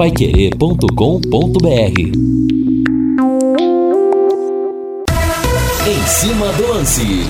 paiquerê.com.br Em cima do lance.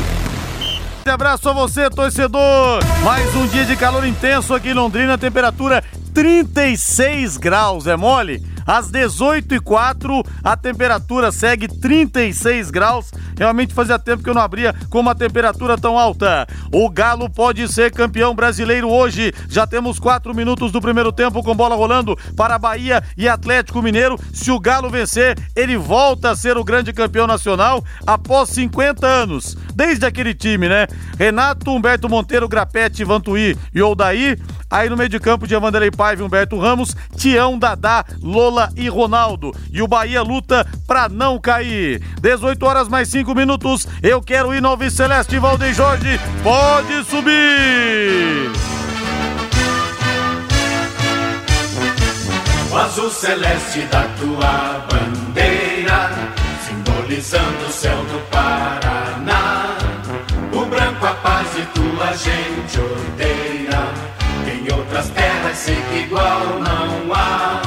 Um abraço a você, torcedor. Mais um dia de calor intenso aqui em Londrina, temperatura 36 graus, é mole? Às 18 e 04 a temperatura segue 36 graus. Realmente fazia tempo que eu não abria com uma temperatura tão alta. O Galo pode ser campeão brasileiro hoje. Já temos quatro minutos do primeiro tempo com bola rolando para Bahia e Atlético Mineiro. Se o Galo vencer, ele volta a ser o grande campeão nacional após 50 anos. Desde aquele time, né? Renato, Humberto Monteiro, Grapete, Vantuí e Oldaí. Aí no meio de campo de Vanderlei Paiva, Humberto Ramos, Tião, Dadá, Lola e Ronaldo. E o Bahia luta pra não cair. 18 horas mais 5 minutos. Eu quero ir no Celeste Valdeir Jorge. Pode subir! O azul celeste da tua bandeira, simbolizando o céu do Paraná. O branco a paz e tua gente odeia. Em outras terras sei que igual não há.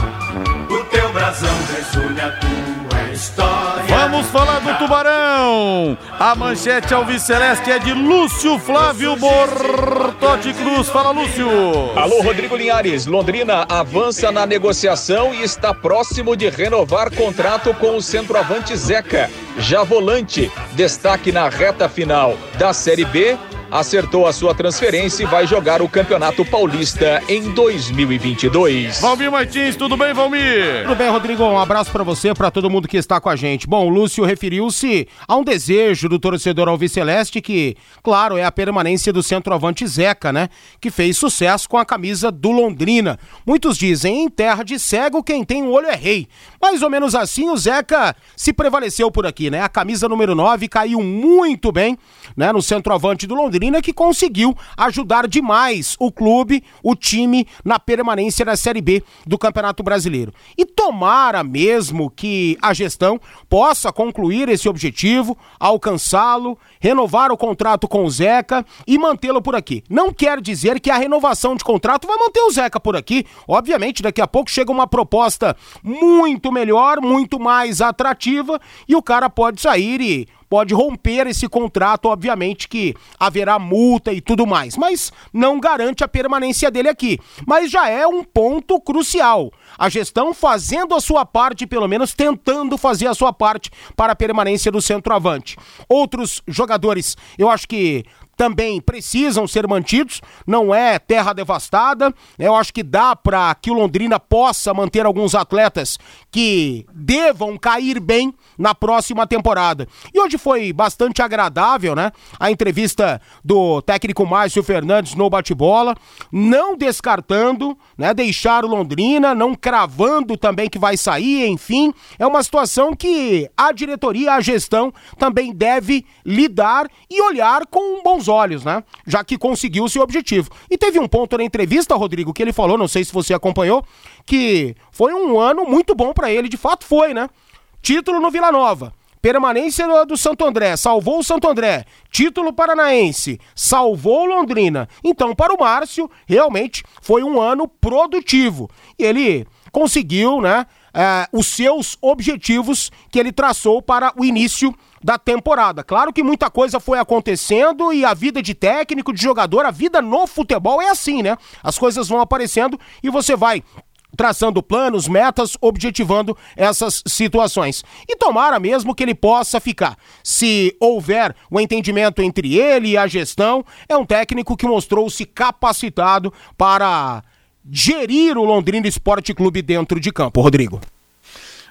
O teu brasão resulha a tua história. Vamos falar do Tubarão. A manchete Alviceleste é de Lúcio Flávio Bortotti Cruz. Fala, Lúcio. Alô, Rodrigo Linhares. Londrina avança na negociação e está próximo de renovar contrato com o centroavante Zeca. Já volante, destaque na reta final da Série B acertou a sua transferência e vai jogar o Campeonato Paulista em 2022. Valmir Martins, tudo bem, Valmir? Tudo bem, Rodrigo? Um abraço para você, para todo mundo que está com a gente. Bom, o Lúcio referiu-se a um desejo do torcedor Alviceleste que, claro, é a permanência do centroavante Zeca, né? Que fez sucesso com a camisa do Londrina. Muitos dizem, em terra de cego, quem tem um olho é rei. Mais ou menos assim, o Zeca se prevaleceu por aqui, né? A camisa número 9 caiu muito bem, né? No centroavante do Londrina Londrina que conseguiu ajudar demais o clube, o time, na permanência da Série B do Campeonato Brasileiro. E tomara mesmo que a gestão possa concluir esse objetivo, alcançá-lo, renovar o contrato com o Zeca e mantê-lo por aqui. Não quer dizer que a renovação de contrato vai manter o Zeca por aqui. Obviamente, daqui a pouco chega uma proposta muito melhor, muito mais atrativa e o cara pode sair e pode romper esse contrato, obviamente que haverá multa e tudo mais, mas não garante a permanência dele aqui. Mas já é um ponto crucial. A gestão fazendo a sua parte, pelo menos tentando fazer a sua parte para a permanência do centroavante. Outros jogadores, eu acho que também precisam ser mantidos, não é terra devastada. Eu acho que dá para que o Londrina possa manter alguns atletas que devam cair bem na próxima temporada. E hoje foi bastante agradável, né? A entrevista do técnico Márcio Fernandes no bate-bola, não descartando, né, deixar o Londrina, não cravando também que vai sair, enfim, é uma situação que a diretoria, a gestão também deve lidar e olhar com bons bons olhos, né? Já que conseguiu seu objetivo. E teve um ponto na entrevista, Rodrigo, que ele falou, não sei se você acompanhou, que foi um ano muito bom para ele, de fato foi, né? Título no Vila Nova. Permanência do Santo André, salvou o Santo André. Título paranaense, salvou Londrina. Então, para o Márcio, realmente foi um ano produtivo. E ele conseguiu, né, é, os seus objetivos que ele traçou para o início da temporada. Claro que muita coisa foi acontecendo e a vida de técnico, de jogador, a vida no futebol é assim, né? As coisas vão aparecendo e você vai traçando planos, metas, objetivando essas situações. E tomara mesmo que ele possa ficar. Se houver o um entendimento entre ele e a gestão, é um técnico que mostrou-se capacitado para gerir o Londrina Esporte Clube dentro de campo. Rodrigo.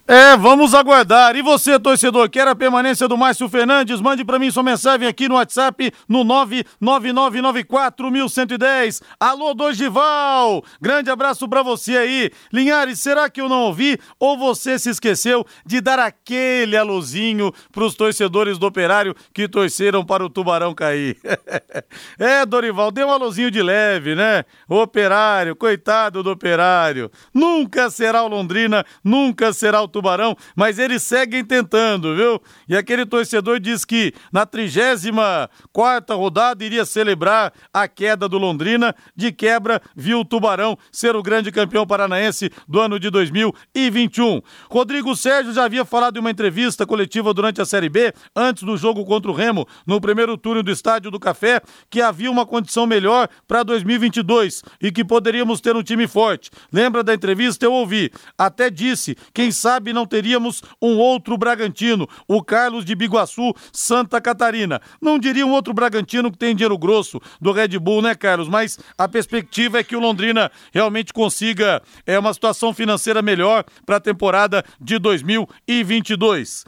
É, vamos aguardar. E você, torcedor, quer a permanência do Márcio Fernandes? Mande para mim sua mensagem aqui no WhatsApp no 99994110. Alô, Dorival! Grande abraço para você aí. Linhares, será que eu não ouvi ou você se esqueceu de dar aquele alôzinho pros torcedores do Operário que torceram para o Tubarão cair? é, Dorival, dê um alôzinho de leve, né? Operário, coitado do Operário. Nunca será o Londrina, nunca será o Tubarão, mas eles seguem tentando, viu? E aquele torcedor diz que na 34 rodada iria celebrar a queda do Londrina. De quebra, viu o Tubarão ser o grande campeão paranaense do ano de 2021. Rodrigo Sérgio já havia falado em uma entrevista coletiva durante a Série B, antes do jogo contra o Remo, no primeiro turno do Estádio do Café, que havia uma condição melhor para 2022 e que poderíamos ter um time forte. Lembra da entrevista? Eu ouvi. Até disse, quem sabe não teríamos um outro Bragantino, o Carlos de Biguaçu, Santa Catarina. Não diria um outro Bragantino que tem dinheiro grosso do Red Bull, né, Carlos? Mas a perspectiva é que o Londrina realmente consiga é, uma situação financeira melhor para a temporada de 2022.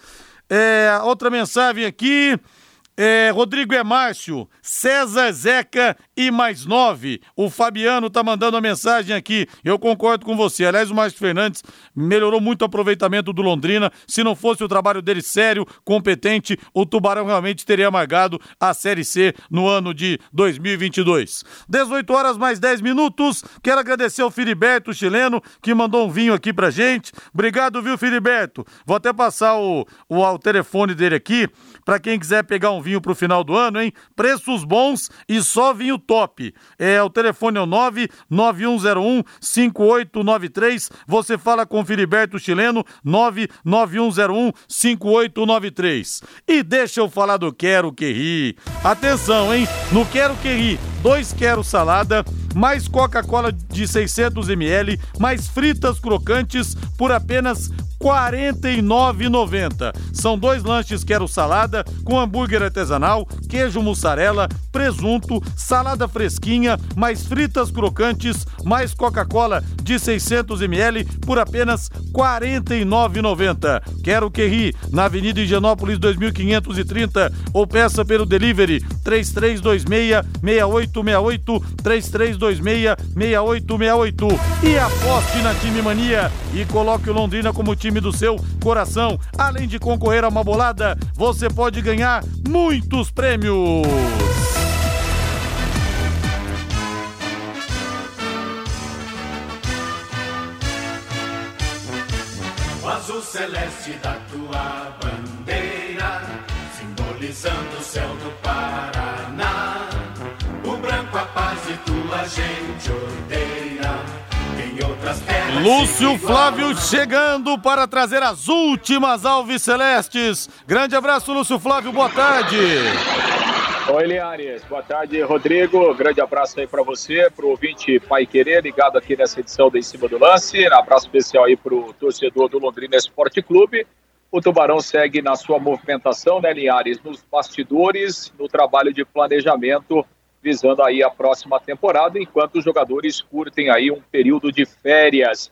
É, outra mensagem aqui. É, Rodrigo é Márcio, César Zeca e mais nove. O Fabiano tá mandando a mensagem aqui. Eu concordo com você. Aliás, o Márcio Fernandes melhorou muito o aproveitamento do Londrina. Se não fosse o trabalho dele sério, competente, o Tubarão realmente teria amargado a Série C no ano de 2022. 18 horas mais 10 minutos. Quero agradecer ao Filiberto chileno que mandou um vinho aqui pra gente. Obrigado, viu, Filiberto? Vou até passar o, o, o telefone dele aqui para quem quiser pegar um vinho pro final do ano, hein? Preços bons e só vinho top. É, o telefone é o 99101 5893. Você fala com o Filiberto Chileno, 99101 5893. E deixa eu falar do Quero Que Ri. Atenção, hein? No Quero Que Ri, dois quero salada, mais Coca-Cola de 600 ml, mais fritas crocantes por apenas 49,90. São dois lanches quero salada com hambúrguer artesanal, queijo mussarela, presunto, salada fresquinha, mais fritas crocantes, mais Coca-Cola de 600 ml por apenas R$ 49,90. Quero que ri na Avenida Higienópolis 2530 ou peça pelo delivery 3326 6868 3326 6868 e aposte na Time Mania e coloque o Londrina como time do seu coração. Além de concorrer a uma bolada, você pode ganhar muitos prêmios. O azul celeste da tua bandeira, simbolizando o céu do Paraná. O branco a paz e tua gente Lúcio Flávio chegando para trazer as últimas Alves Celestes. Grande abraço, Lúcio Flávio, boa tarde. Oi, Liares. Boa tarde, Rodrigo. Grande abraço aí para você, pro ouvinte Pai Querer, ligado aqui nessa edição da Em Cima do Lance. Abraço especial aí pro torcedor do Londrina Esporte Clube. O Tubarão segue na sua movimentação, né, Linhares, nos bastidores, no trabalho de planejamento, visando aí a próxima temporada, enquanto os jogadores curtem aí um período de férias.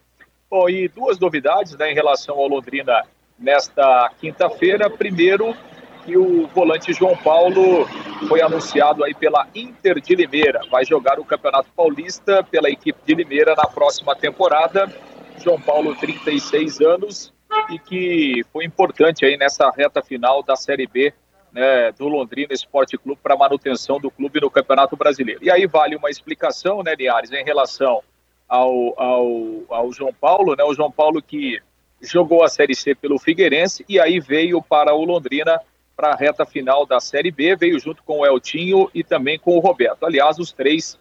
Bom, e duas novidades, né, em relação ao Londrina nesta quinta-feira. Primeiro, que o volante João Paulo foi anunciado aí pela Inter de Limeira. Vai jogar o Campeonato Paulista pela equipe de Limeira na próxima temporada. João Paulo, 36 anos, e que foi importante aí nessa reta final da Série B né, do Londrina Esporte Clube para manutenção do clube no Campeonato Brasileiro. E aí vale uma explicação, né, Liares, em relação ao, ao, ao João Paulo, né, o João Paulo que jogou a Série C pelo Figueirense e aí veio para o Londrina para a reta final da Série B, veio junto com o Eltinho e também com o Roberto. Aliás, os três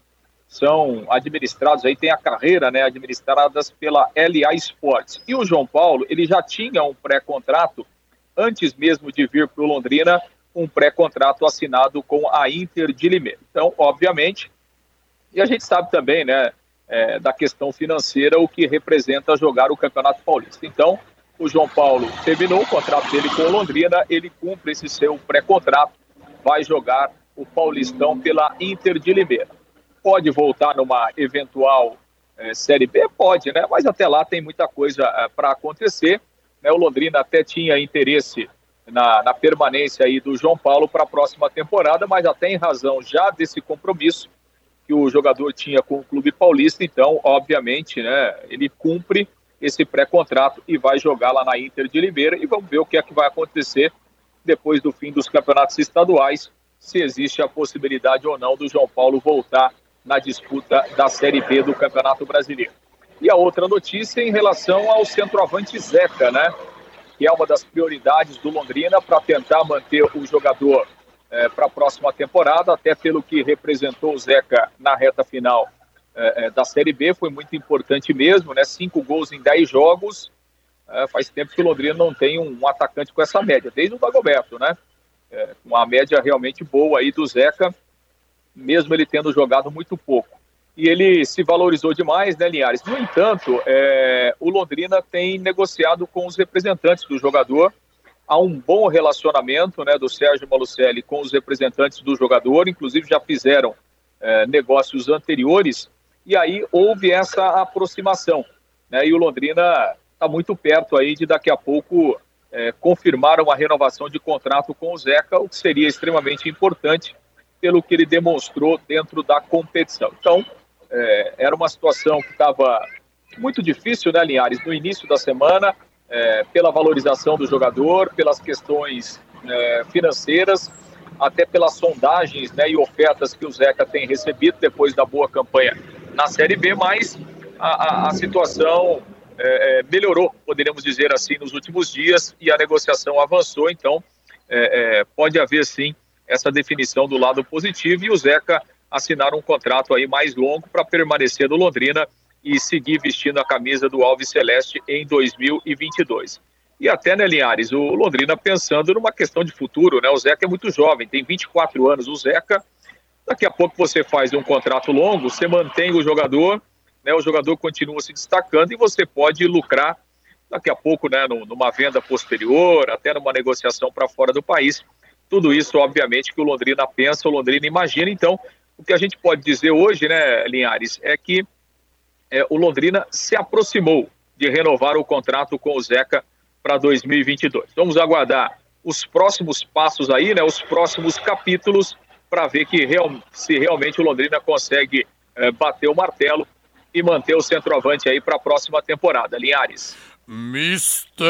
são administrados, aí tem a carreira, né, administradas pela LA Sports. E o João Paulo, ele já tinha um pré-contrato, antes mesmo de vir para o Londrina, um pré-contrato assinado com a Inter de Limeira. Então, obviamente, e a gente sabe também, né, é, da questão financeira, o que representa jogar o Campeonato Paulista. Então, o João Paulo terminou o contrato dele com o Londrina, ele cumpre esse seu pré-contrato, vai jogar o Paulistão pela Inter de Limeira. Pode voltar numa eventual é, Série B? Pode, né? Mas até lá tem muita coisa é, para acontecer. Né? O Londrina até tinha interesse na, na permanência aí do João Paulo para a próxima temporada, mas até em razão já desse compromisso que o jogador tinha com o clube paulista, então, obviamente, né, ele cumpre esse pré-contrato e vai jogar lá na Inter de Limeira e vamos ver o que é que vai acontecer depois do fim dos campeonatos estaduais, se existe a possibilidade ou não do João Paulo voltar na disputa da Série B do Campeonato Brasileiro. E a outra notícia em relação ao centroavante Zeca, né? Que é uma das prioridades do Londrina para tentar manter o jogador é, para a próxima temporada, até pelo que representou o Zeca na reta final é, é, da Série B, foi muito importante mesmo, né? Cinco gols em dez jogos. É, faz tempo que o Londrina não tem um, um, atacante com essa média, desde o Dagoberto, né? É, uma média realmente boa aí do Zeca, mesmo ele tendo jogado muito pouco e ele se valorizou demais, né, Linhares? No entanto, é, o Londrina tem negociado com os representantes do jogador. Há um bom relacionamento né, do Sérgio Malucelli com os representantes do jogador, inclusive já fizeram é, negócios anteriores, e aí houve essa aproximação. Né, e o Londrina está muito perto aí de daqui a pouco é, confirmar uma renovação de contrato com o Zeca, o que seria extremamente importante pelo que ele demonstrou dentro da competição. Então, é, era uma situação que estava muito difícil, né, Linhares, no início da semana, é, pela valorização do jogador, pelas questões é, financeiras, até pelas sondagens né, e ofertas que o Zeca tem recebido depois da boa campanha na Série B, mas a, a, a situação é, é, melhorou, poderíamos dizer assim, nos últimos dias e a negociação avançou, então é, pode haver sim essa definição do lado positivo e o Zeca assinar um contrato aí mais longo para permanecer no Londrina e seguir vestindo a camisa do Alves Celeste em 2022. E até, né, Linhares, o Londrina pensando numa questão de futuro, né? O Zeca é muito jovem, tem 24 anos. O Zeca, daqui a pouco você faz um contrato longo, você mantém o jogador, né? O jogador continua se destacando e você pode lucrar daqui a pouco, né, numa venda posterior, até numa negociação para fora do país. Tudo isso, obviamente, que o Londrina pensa, o Londrina imagina. Então, o que a gente pode dizer hoje, né, Linhares, é que é, o Londrina se aproximou de renovar o contrato com o Zeca para 2022. Vamos aguardar os próximos passos aí, né, os próximos capítulos, para ver que real, se realmente o Londrina consegue é, bater o martelo e manter o centroavante aí para a próxima temporada. Linhares. Mistério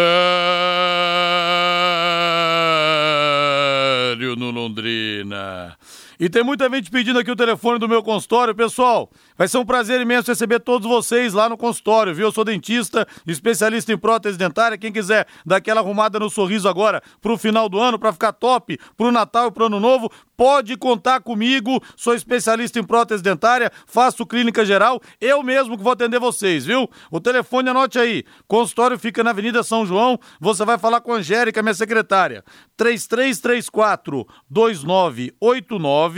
no Londrina. E tem muita gente pedindo aqui o telefone do meu consultório. Pessoal, vai ser um prazer imenso receber todos vocês lá no consultório, viu? Eu sou dentista, especialista em prótese dentária. Quem quiser dar aquela arrumada no sorriso agora pro final do ano, para ficar top, pro Natal e pro Ano Novo, pode contar comigo. Sou especialista em prótese dentária, faço clínica geral, eu mesmo que vou atender vocês, viu? O telefone anote aí. Consultório fica na Avenida São João. Você vai falar com a Angélica, minha secretária. 3334 2989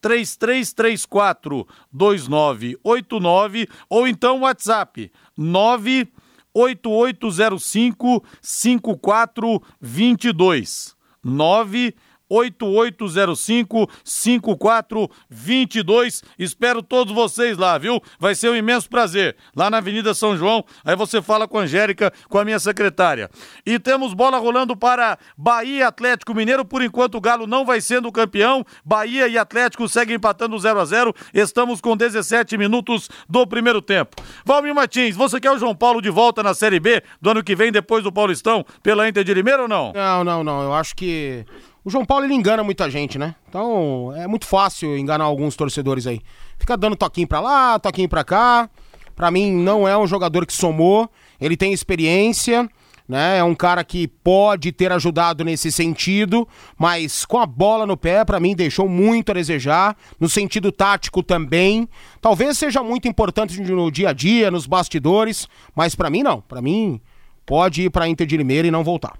3334 2989 ou então WhatsApp 98805 5422 9 8805 5422. Espero todos vocês lá, viu? Vai ser um imenso prazer. Lá na Avenida São João. Aí você fala com a Angélica, com a minha secretária. E temos bola rolando para Bahia Atlético Mineiro. Por enquanto o Galo não vai sendo campeão. Bahia e Atlético seguem empatando 0 a 0. Estamos com 17 minutos do primeiro tempo. Valmir Martins, você quer o João Paulo de volta na Série B do ano que vem depois do Paulistão pela Inter de Limeira ou não? Não, não, não. Eu acho que o João Paulo ele engana muita gente, né? Então é muito fácil enganar alguns torcedores aí. Fica dando toquinho pra lá, toquinho pra cá. Pra mim não é um jogador que somou, ele tem experiência, né? É um cara que pode ter ajudado nesse sentido, mas com a bola no pé, para mim deixou muito a desejar, no sentido tático também. Talvez seja muito importante no dia a dia, nos bastidores, mas para mim não. Para mim pode ir para Inter de Limeira e não voltar.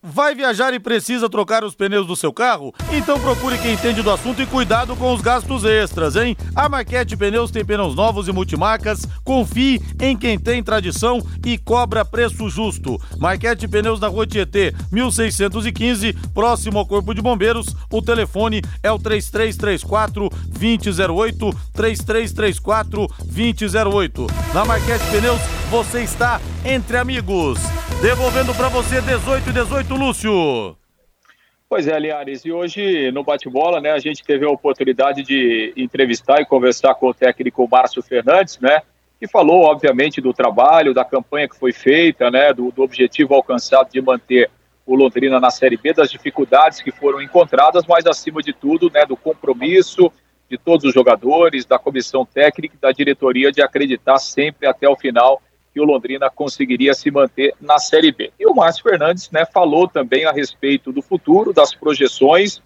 Vai viajar e precisa trocar os pneus do seu carro? Então procure quem entende do assunto e cuidado com os gastos extras, hein? A Marquete Pneus tem pneus novos e multimarcas. Confie em quem tem tradição e cobra preço justo. Marquete Pneus na Rua Tietê, 1615, próximo ao Corpo de Bombeiros. O telefone é o 3334 2008, 3334 2008. Na Marquete Pneus você está entre amigos. Devolvendo para você 18 e 18, Lúcio. Pois é, Liares, e hoje no bate-bola, né, a gente teve a oportunidade de entrevistar e conversar com o técnico Márcio Fernandes, né, que falou, obviamente, do trabalho, da campanha que foi feita, né, do, do objetivo alcançado de manter o Londrina na Série B, das dificuldades que foram encontradas, mas acima de tudo, né, do compromisso, de todos os jogadores, da comissão técnica e da diretoria de acreditar sempre até o final que o Londrina conseguiria se manter na Série B. E o Márcio Fernandes né, falou também a respeito do futuro, das projeções,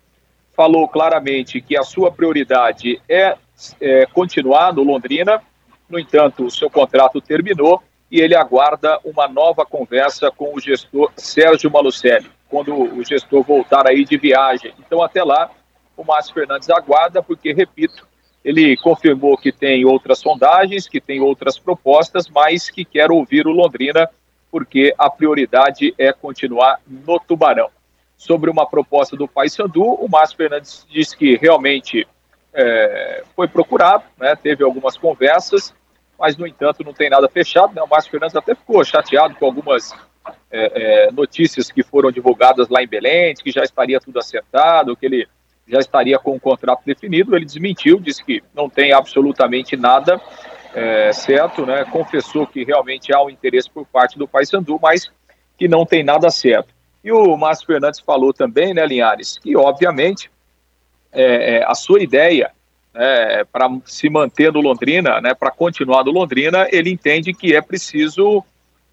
falou claramente que a sua prioridade é, é continuar no Londrina, no entanto, o seu contrato terminou e ele aguarda uma nova conversa com o gestor Sérgio Malucelli, quando o gestor voltar aí de viagem. Então, até lá, o Márcio Fernandes aguarda, porque, repito, ele confirmou que tem outras sondagens, que tem outras propostas, mas que quer ouvir o Londrina, porque a prioridade é continuar no Tubarão. Sobre uma proposta do Paysandu, o Márcio Fernandes disse que realmente é, foi procurado, né, teve algumas conversas, mas, no entanto, não tem nada fechado. Né? O Márcio Fernandes até ficou chateado com algumas é, é, notícias que foram divulgadas lá em Belém, que já estaria tudo acertado, que ele já estaria com o contrato definido. Ele desmentiu, disse que não tem absolutamente nada é, certo, né? confessou que realmente há um interesse por parte do Paysandu, mas que não tem nada certo. E o Márcio Fernandes falou também, né, Linhares, que obviamente é, é, a sua ideia né, para se manter no Londrina, né, para continuar no Londrina, ele entende que é preciso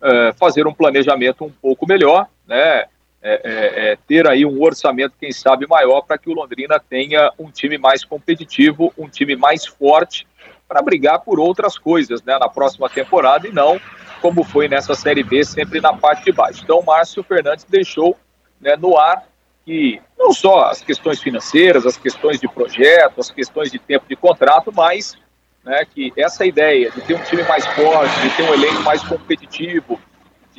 é, fazer um planejamento um pouco melhor, né, é, é, é ter aí um orçamento, quem sabe, maior para que o Londrina tenha um time mais competitivo, um time mais forte para brigar por outras coisas né, na próxima temporada e não como foi nessa Série B, sempre na parte de baixo. Então, Márcio Fernandes deixou né, no ar que não só as questões financeiras, as questões de projeto, as questões de tempo de contrato, mas né, que essa ideia de ter um time mais forte, de ter um elenco mais competitivo,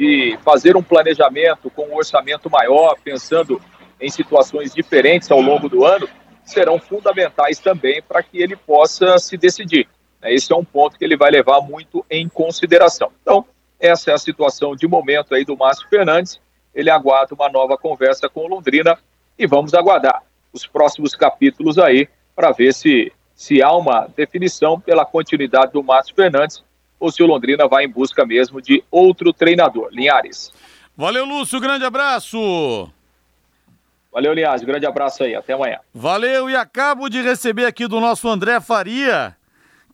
de fazer um planejamento com um orçamento maior, pensando em situações diferentes ao longo do ano, serão fundamentais também para que ele possa se decidir. Esse é um ponto que ele vai levar muito em consideração. Então, essa é a situação de momento aí do Márcio Fernandes ele aguarda uma nova conversa com o Londrina e vamos aguardar os próximos capítulos aí para ver se, se há uma definição pela continuidade do Márcio Fernandes ou se o Londrina vai em busca mesmo de outro treinador. Linhares. Valeu, Lúcio, grande abraço. Valeu, Linhares, grande abraço aí, até amanhã. Valeu, e acabo de receber aqui do nosso André Faria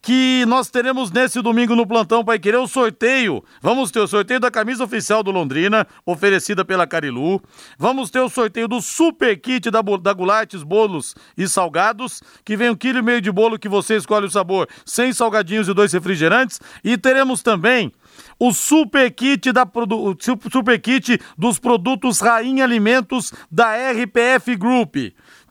que nós teremos nesse domingo no Plantão Pai Querer o sorteio. Vamos ter o sorteio da camisa oficial do Londrina, oferecida pela Carilu. Vamos ter o sorteio do super kit da, da Gulates Bolos e Salgados, que vem um quilo e meio de bolo que você escolhe o sabor, sem salgadinhos e dois refrigerantes. E teremos também o super kit, da, super kit dos produtos Rainha Alimentos da RPF Group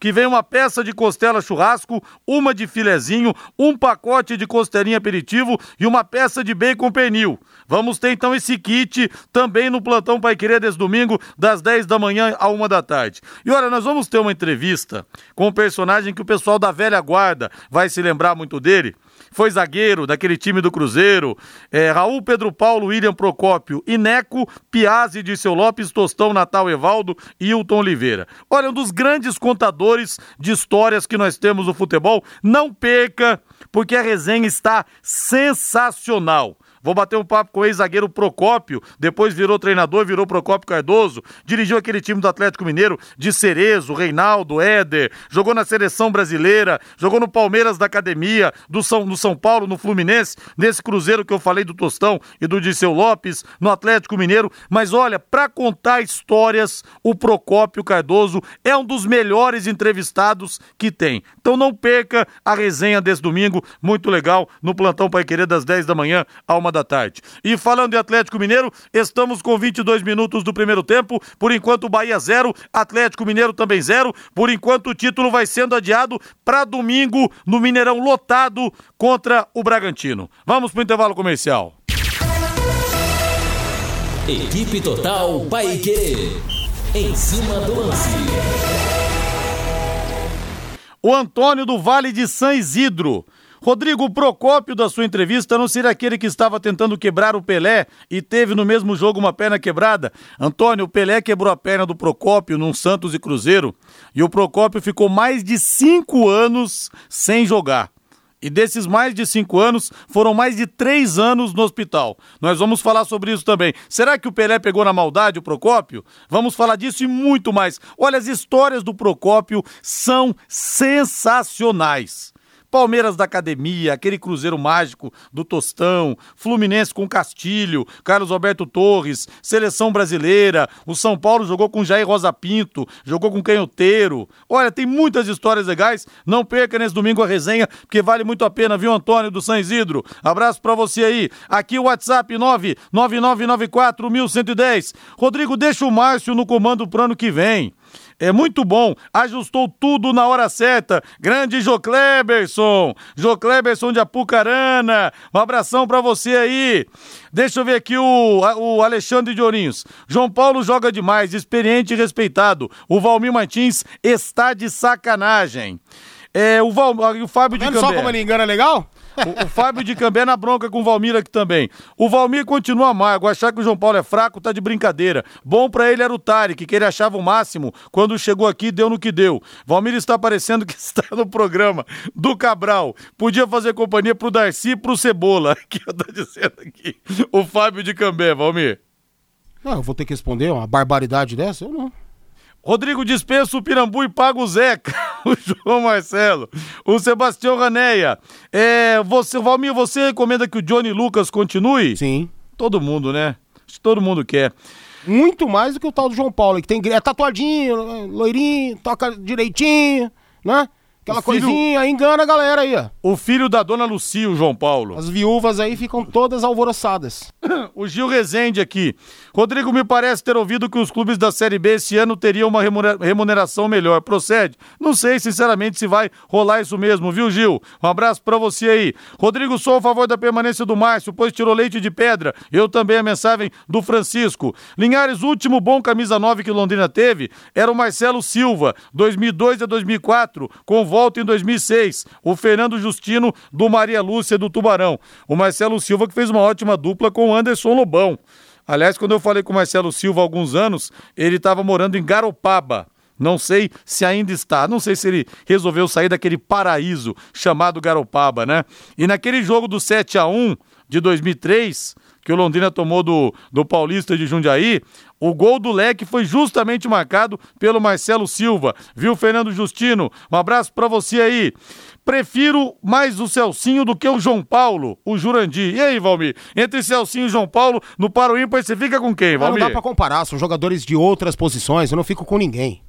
que vem uma peça de costela churrasco, uma de filezinho, um pacote de costelinha aperitivo e uma peça de bacon pernil. Vamos ter então esse kit também no plantão Pai Querer desse domingo, das 10 da manhã a 1 da tarde. E olha, nós vamos ter uma entrevista com um personagem que o pessoal da velha guarda vai se lembrar muito dele foi zagueiro daquele time do Cruzeiro. É, Raul Pedro Paulo, William Procópio, Ineco, Piazzi, Disseu Lopes, Tostão, Natal Evaldo e Hilton Oliveira. Olha, um dos grandes contadores de histórias que nós temos no futebol. Não perca, porque a resenha está sensacional. Vou bater um papo com o ex-zagueiro Procópio, depois virou treinador, virou Procópio Cardoso, dirigiu aquele time do Atlético Mineiro de Cerezo, Reinaldo, Éder, jogou na seleção brasileira, jogou no Palmeiras da Academia, do São, no São Paulo, no Fluminense, nesse Cruzeiro que eu falei do Tostão e do Disseu Lopes, no Atlético Mineiro. Mas olha, para contar histórias, o Procópio Cardoso é um dos melhores entrevistados que tem. Então não perca a resenha desse domingo, muito legal, no Plantão Pai Querer das 10 da manhã a uma da tarde. E falando de Atlético Mineiro, estamos com 22 minutos do primeiro tempo. Por enquanto, o Bahia zero, Atlético Mineiro também zero. Por enquanto, o título vai sendo adiado para domingo no Mineirão lotado contra o Bragantino. Vamos para o intervalo comercial. Equipe Total Paique. Em cima do lance. O Antônio do Vale de San Isidro Rodrigo Procópio, da sua entrevista, não seria aquele que estava tentando quebrar o Pelé e teve no mesmo jogo uma perna quebrada? Antônio, o Pelé quebrou a perna do Procópio num Santos e Cruzeiro e o Procópio ficou mais de cinco anos sem jogar. E desses mais de cinco anos, foram mais de três anos no hospital. Nós vamos falar sobre isso também. Será que o Pelé pegou na maldade o Procópio? Vamos falar disso e muito mais. Olha, as histórias do Procópio são sensacionais. Palmeiras da Academia, aquele Cruzeiro mágico do Tostão, Fluminense com Castilho, Carlos Alberto Torres, Seleção Brasileira, o São Paulo jogou com Jair Rosa Pinto, jogou com Canhoteiro. Olha, tem muitas histórias legais. Não perca nesse domingo a resenha, porque vale muito a pena, viu, Antônio do San Isidro? Abraço para você aí. Aqui o WhatsApp 999941110. Rodrigo, deixa o Márcio no comando pro ano que vem. É muito bom, ajustou tudo na hora certa. Grande Jô Kleberson, Jô Kleberson de Apucarana. Um abração para você aí. Deixa eu ver aqui o, o Alexandre de Ourinhos. João Paulo joga demais, experiente e respeitado. O Valmir Martins está de sacanagem. É, o, Val, o Fábio tá de Cambé. só como ele engana legal? O, o Fábio de Cambé na bronca com o Valmir aqui também. O Valmir continua amargo, achar que o João Paulo é fraco tá de brincadeira. Bom para ele era o Tarek, que ele achava o máximo. Quando chegou aqui, deu no que deu. Valmir está parecendo que está no programa do Cabral. Podia fazer companhia pro Darcy e pro Cebola, que eu tô dizendo aqui. O Fábio de Cambé, Valmir. Não, eu vou ter que responder uma barbaridade dessa? Eu não. Rodrigo dispensa o Pirambu e paga o Zeca. O João Marcelo. O Sebastião Raneia. É, você, Valmir, você recomenda que o Johnny Lucas continue? Sim. Todo mundo, né? Acho que todo mundo quer. Muito mais do que o tal do João Paulo, que tem é tatuadinho, loirinho, toca direitinho, né? Aquela filho... coisinha, engana a galera aí, ó. O filho da dona Lucia, o João Paulo. As viúvas aí ficam todas alvoroçadas. o Gil Rezende aqui. Rodrigo, me parece ter ouvido que os clubes da Série B esse ano teriam uma remuneração melhor. Procede? Não sei, sinceramente, se vai rolar isso mesmo, viu, Gil? Um abraço para você aí. Rodrigo, sou a favor da permanência do Márcio, pois tirou leite de pedra. Eu também a mensagem do Francisco. Linhares, último bom camisa 9 que Londrina teve era o Marcelo Silva, 2002 a 2004, com volta em 2006. O Fernando Justino do Maria Lúcia do Tubarão. O Marcelo Silva que fez uma ótima dupla com o Anderson Lobão. Aliás, quando eu falei com o Marcelo Silva há alguns anos, ele estava morando em Garopaba. Não sei se ainda está, não sei se ele resolveu sair daquele paraíso chamado Garopaba, né? E naquele jogo do 7 a 1 de 2003, que o Londrina tomou do, do Paulista de Jundiaí, o gol do Leque foi justamente marcado pelo Marcelo Silva. Viu, Fernando Justino? Um abraço para você aí. Prefiro mais o Celcinho do que o João Paulo, o Jurandir. E aí, Valmir? Entre Celcinho e João Paulo, no Paro Ímpar, você fica com quem, Valmir? Não dá pra comparar, são jogadores de outras posições, eu não fico com ninguém.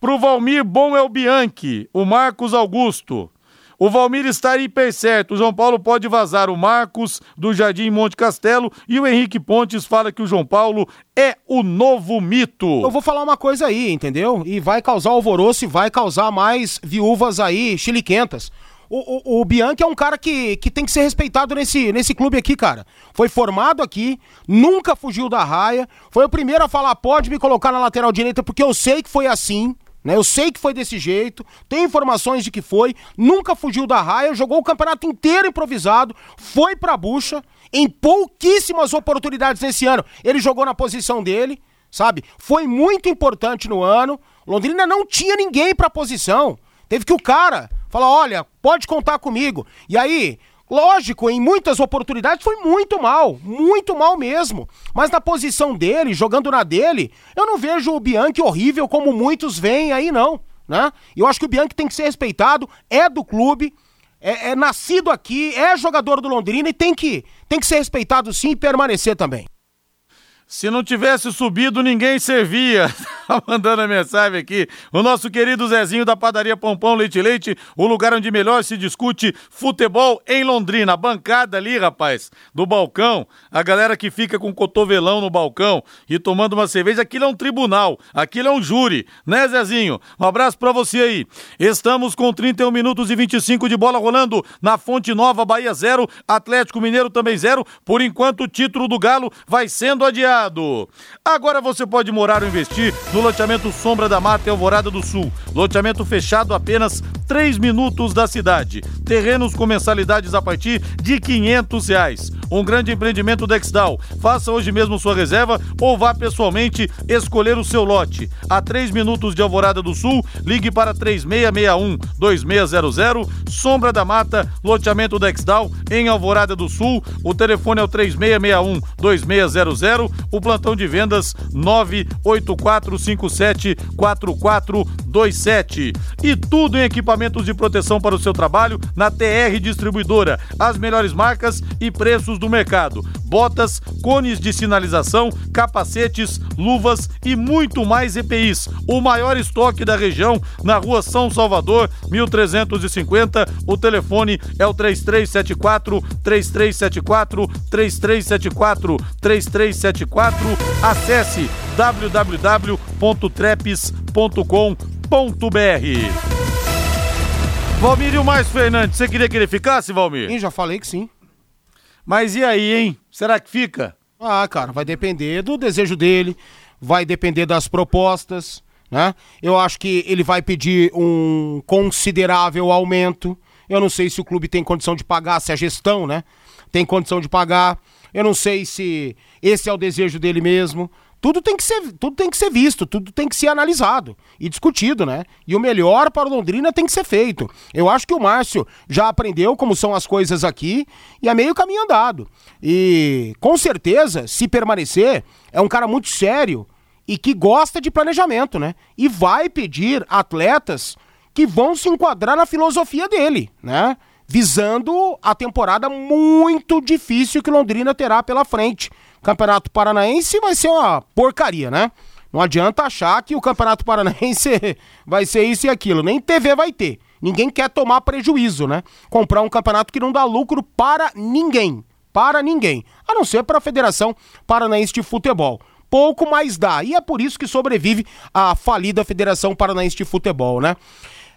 Pro Valmir, bom é o Bianchi, o Marcos Augusto. O Valmir está hiper certo. O João Paulo pode vazar o Marcos do Jardim Monte Castelo e o Henrique Pontes fala que o João Paulo é o novo mito. Eu vou falar uma coisa aí, entendeu? E vai causar alvoroço e vai causar mais viúvas aí chiliquentas. O, o, o, Bianchi é um cara que, que tem que ser respeitado nesse, nesse clube aqui, cara. Foi formado aqui, nunca fugiu da raia, foi o primeiro a falar: pode me colocar na lateral direita, porque eu sei que foi assim. Né? Eu sei que foi desse jeito, tem informações de que foi, nunca fugiu da raia, jogou o campeonato inteiro improvisado, foi pra bucha, em pouquíssimas oportunidades nesse ano, ele jogou na posição dele, sabe? Foi muito importante no ano. Londrina não tinha ninguém pra posição. Teve que o cara falar: olha, pode contar comigo. E aí, Lógico, em muitas oportunidades foi muito mal, muito mal mesmo. Mas na posição dele, jogando na dele, eu não vejo o Bianchi horrível como muitos veem aí, não. Né? Eu acho que o Bianchi tem que ser respeitado, é do clube, é, é nascido aqui, é jogador do Londrina e tem que, tem que ser respeitado sim e permanecer também. Se não tivesse subido, ninguém servia. Tá mandando a mensagem aqui. O nosso querido Zezinho da padaria Pompão Leite Leite, o lugar onde melhor se discute futebol em Londrina. A bancada ali, rapaz, do balcão. A galera que fica com cotovelão no balcão e tomando uma cerveja. Aquilo é um tribunal. Aquilo é um júri, né, Zezinho? Um abraço pra você aí. Estamos com 31 minutos e 25 de bola rolando na Fonte Nova, Bahia 0, Atlético Mineiro também 0. Por enquanto, o título do Galo vai sendo adiado. Agora você pode morar ou investir no loteamento Sombra da Mata em Alvorada do Sul. Loteamento fechado apenas 3 minutos da cidade. Terrenos com mensalidades a partir de 500 reais. Um grande empreendimento Dexdal. Faça hoje mesmo sua reserva ou vá pessoalmente escolher o seu lote. A 3 minutos de Alvorada do Sul, ligue para 3661 2600. Sombra da Mata, loteamento Dexdal em Alvorada do Sul. O telefone é o 3661 2600 o plantão de vendas 984574427. E tudo em equipamentos de proteção para o seu trabalho na TR Distribuidora. As melhores marcas e preços do mercado. Botas, cones de sinalização, capacetes, luvas e muito mais EPIs. O maior estoque da região na rua São Salvador, 1350. O telefone é o 3374 3374 3374 3374. Acesse www.trepes.com.br. Valmir e o mais Fernandes, você queria que ele ficasse, Valmir? Sim, já falei que sim. Mas e aí, hein? Será que fica? Ah, cara, vai depender do desejo dele, vai depender das propostas, né? Eu acho que ele vai pedir um considerável aumento. Eu não sei se o clube tem condição de pagar, se a gestão, né, tem condição de pagar. Eu não sei se esse é o desejo dele mesmo. Tudo tem que ser, tudo tem que ser visto, tudo tem que ser analisado e discutido, né? E o melhor para o Londrina tem que ser feito. Eu acho que o Márcio já aprendeu como são as coisas aqui e é meio caminho andado. E com certeza, se permanecer, é um cara muito sério e que gosta de planejamento, né? E vai pedir atletas que vão se enquadrar na filosofia dele, né? Visando a temporada muito difícil que Londrina terá pela frente. Campeonato Paranaense vai ser uma porcaria, né? Não adianta achar que o Campeonato Paranaense vai ser isso e aquilo. Nem TV vai ter. Ninguém quer tomar prejuízo, né? Comprar um campeonato que não dá lucro para ninguém. Para ninguém. A não ser para a Federação Paranaense de Futebol. Pouco mais dá. E é por isso que sobrevive a falida Federação Paranaense de Futebol, né?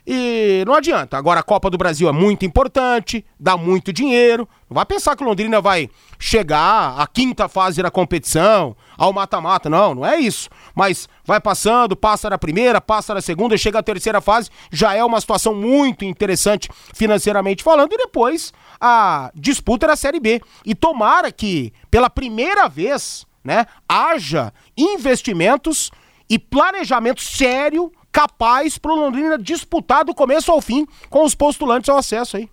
E não adianta. Agora a Copa do Brasil é muito importante, dá muito dinheiro. Não vai pensar que o Londrina vai chegar à quinta fase da competição, ao mata-mata. Não, não é isso. Mas vai passando, passa da primeira, passa da segunda, chega à terceira fase, já é uma situação muito interessante financeiramente falando. E depois a disputa da Série B. E tomara que, pela primeira vez, né, haja investimentos e planejamento sério capaz para o Londrina disputar do começo ao fim com os postulantes ao acesso aí.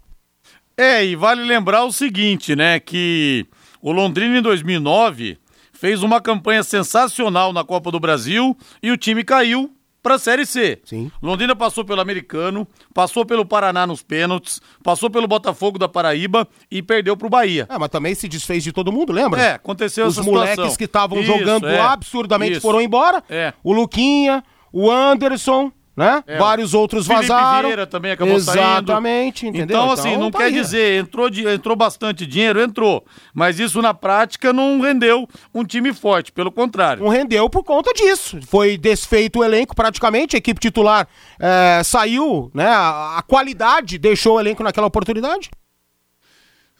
É, e vale lembrar o seguinte, né, que o Londrina em 2009 fez uma campanha sensacional na Copa do Brasil e o time caiu para a Série C. Sim. Londrina passou pelo Americano, passou pelo Paraná nos pênaltis, passou pelo Botafogo da Paraíba e perdeu para o Bahia. É, mas também se desfez de todo mundo, lembra? É, aconteceu Os essa moleques situação. que estavam jogando é. absurdamente Isso. foram embora. É. O Luquinha, o Anderson, né? É, Vários outros Felipe vazaram. Vieira também acabou Exatamente, saindo. entendeu? Então, assim, não tá quer aí. dizer, entrou, di- entrou bastante dinheiro, entrou. Mas isso na prática não rendeu um time forte, pelo contrário. Não rendeu por conta disso. Foi desfeito o elenco praticamente, a equipe titular é, saiu, né? A, a qualidade deixou o elenco naquela oportunidade.